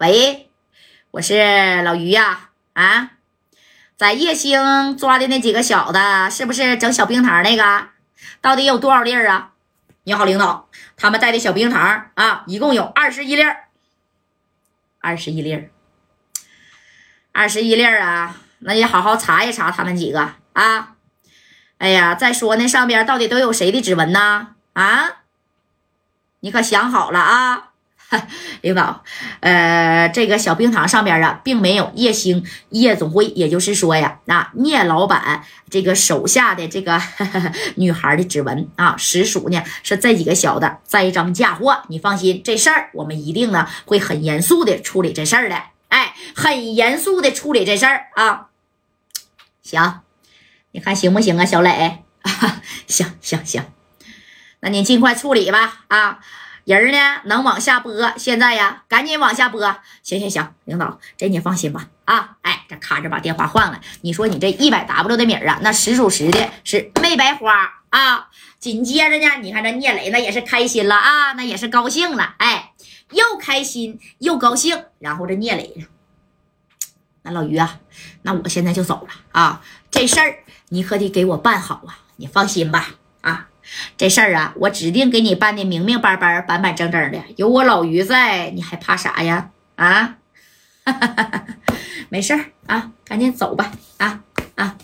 喂，我是老于呀，啊，在叶星抓的那几个小子，是不是整小冰糖那个？到底有多少粒儿啊？你好，领导，他们带的小冰糖啊，一共有二十一粒儿，二十一粒儿，二十一粒儿啊，那你好好查一查他们几个啊。哎呀，再说那上边到底都有谁的指纹呢？啊，你可想好了啊，领导。呃，这个小冰糖上边啊，并没有叶星夜总会，也就是说呀，那聂老板这个手下的这个 女孩的指纹啊，实属呢是这几个小子栽赃嫁祸。你放心，这事儿我们一定呢会很严肃的处理这事儿的，哎，很严肃的处理这事儿啊。行。你看行不行啊，小磊？行行行，那你尽快处理吧。啊，人呢能往下拨，现在呀，赶紧往下拨。行行行，领导，这你放心吧。啊，哎，这咔着把电话换了。你说你这一百 W 的米啊，那实属实的是没白花啊。紧接着呢，你看这聂磊那也是开心了啊，那也是高兴了。哎，又开心又高兴。然后这聂磊，那老于啊，那我现在就走了啊，这事儿。你可得给我办好啊！你放心吧，这事儿啊，我指定给你办的明明白白、板板正正的。有我老于在，你还怕啥呀？啊，没事儿啊，赶紧走吧，啊啊，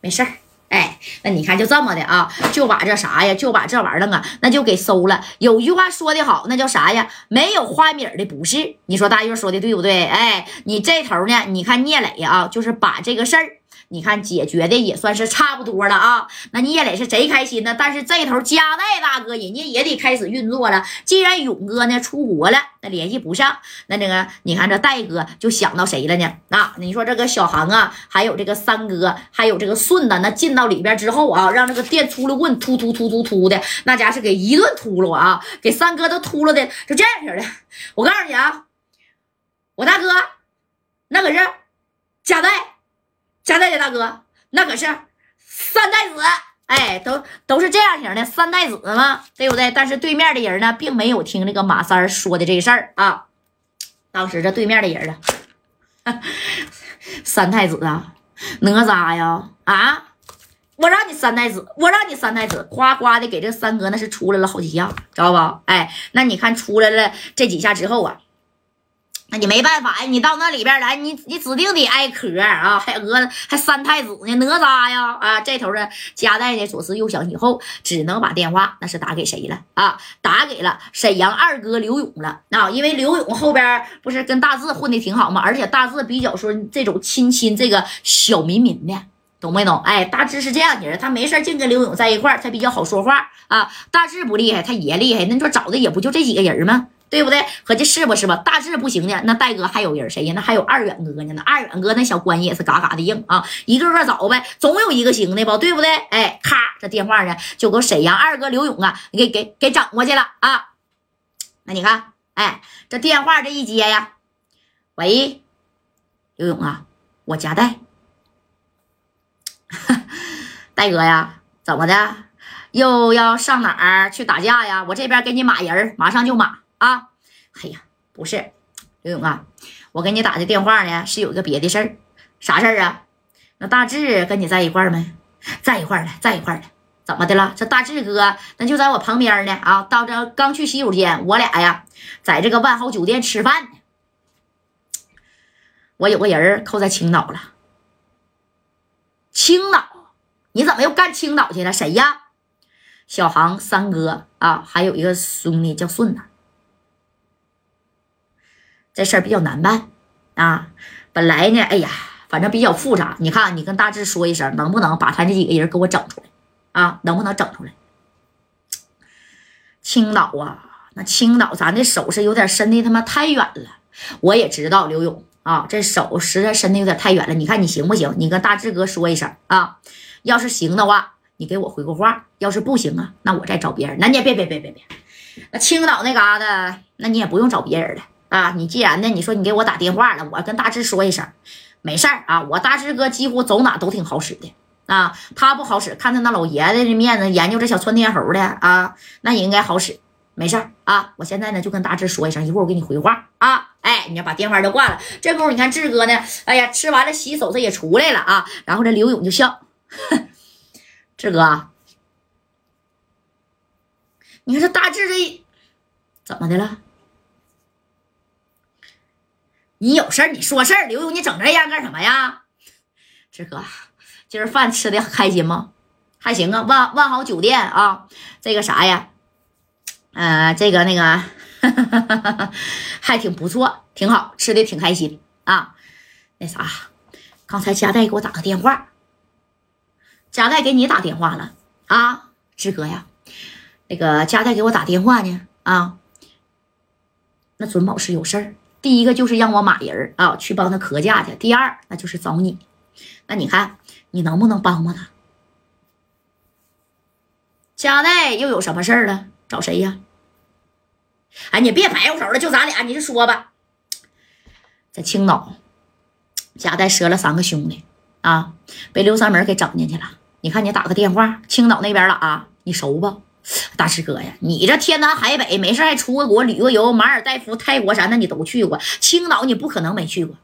没事儿。哎，那你看就这么的啊，就把这啥呀，就把这玩意儿啊，那就给收了。有句话说的好，那叫啥呀？没有花米的不是。你说大月说的对不对？哎，你这头呢？你看聂磊啊，就是把这个事儿。你看，解决的也算是差不多了啊。那聂磊是贼开心呢，但是这头加代大哥人家也得开始运作了。既然勇哥呢出国了，那联系不上，那这个你看这戴哥就想到谁了呢？啊，你说这个小航啊，还有这个三哥，还有这个顺子，那进到里边之后啊，让这个电秃噜棍突突突突突的，那家是给一顿秃噜啊，给三哥都秃噜的就这样式的。我告诉你啊，我大哥那可是加代。加代的大哥，那可是三太子，哎，都都是这样型的三太子嘛，对不对？但是对面的人呢，并没有听这个马三说的这事儿啊。当时这对面的人啊，三太子啊，哪吒呀，啊，我让你三太子，我让你三太子，夸夸的给这三哥那是出来了好几下，知道不？哎，那你看出来了这几下之后啊。那你没办法呀，你到那里边来，你你指定得挨磕啊！还讹还三太子呢，哪吒呀？啊，这头的夹带呢，左思右想以后，只能把电话那是打给谁了啊？打给了沈阳二哥刘勇了啊！因为刘勇后边不是跟大志混的挺好吗？而且大志比较说这种亲亲这个小民民的，懂没懂？哎，大志是这样的人，他没事净跟刘勇在一块他比较好说话啊。大志不厉害，他爷厉害，那你说找的也不就这几个人吗？对不对？合计是不是吧？大致不行呢，那戴哥还有人谁呀？那还有二远哥呢。那二远哥那小关系也是嘎嘎的硬啊，一个个找呗，总有一个行的吧？对不对？哎，咔，这电话呢就给沈阳二哥刘勇啊，给给给整过去了啊。那你看，哎，这电话这一接呀，喂，刘勇啊，我家戴，戴哥呀，怎么的？又要上哪儿去打架呀？我这边给你码人，马上就码。啊，哎呀，不是刘勇啊，我给你打的电话呢，是有一个别的事儿，啥事儿啊？那大志跟你在一块儿没？在一块儿了，在一块儿了。怎么的了？这大志哥那就在我旁边呢。啊，到这刚去洗手间，我俩呀，在这个万豪酒店吃饭呢。我有个人扣在青岛了。青岛？你怎么又干青岛去了？谁呀？小航三哥啊，还有一个兄弟叫顺子。这事儿比较难办啊！本来呢，哎呀，反正比较复杂。你看，你跟大志说一声，能不能把他这几个人给我整出来啊？能不能整出来？青岛啊，那青岛咱的手是有点伸的他妈太远了。我也知道刘勇啊，这手实在伸的有点太远了。你看你行不行？你跟大志哥说一声啊。要是行的话，你给我回个话；要是不行啊，那我再找别人。那你也别别别别别，那青岛那嘎达，那你也不用找别人了。啊，你既然呢，你说你给我打电话了，我跟大志说一声，没事儿啊。我大志哥几乎走哪都挺好使的啊，他不好使，看他那老爷子的面子，研究这小窜天猴的啊，那也应该好使没事啊，我现在呢就跟大志说一声，一会儿我给你回话啊。哎，你要把电话就挂了。这功夫你看志哥呢，哎呀，吃完了洗手他也出来了啊。然后这刘勇就笑，志哥，你看这大志这怎么的了？你有事儿你说事儿，刘勇你整这样干什么呀？志哥，今儿饭吃的开心吗？还行啊，万万豪酒店啊，这个啥呀？呃，这个那个 还挺不错，挺好吃的，挺开心啊。那啥，刚才佳代给我打个电话，佳代给你打电话了啊，志哥呀，那个佳代给我打电话呢啊。那准保是有事儿，第一个就是让我马人啊去帮他磕架去，第二那就是找你。那你看你能不能帮帮他？佳代又有什么事儿了？找谁呀？哎，你别白活手了，就咱俩，你就说吧。在青岛，贾代折了三个兄弟啊，被刘三门给整进去了。你看，你打个电话，青岛那边了啊，你熟不？大师哥呀，你这天南海北，没事还出个国旅个游，马尔代夫、泰国啥，的你都去过。青岛你不可能没去过。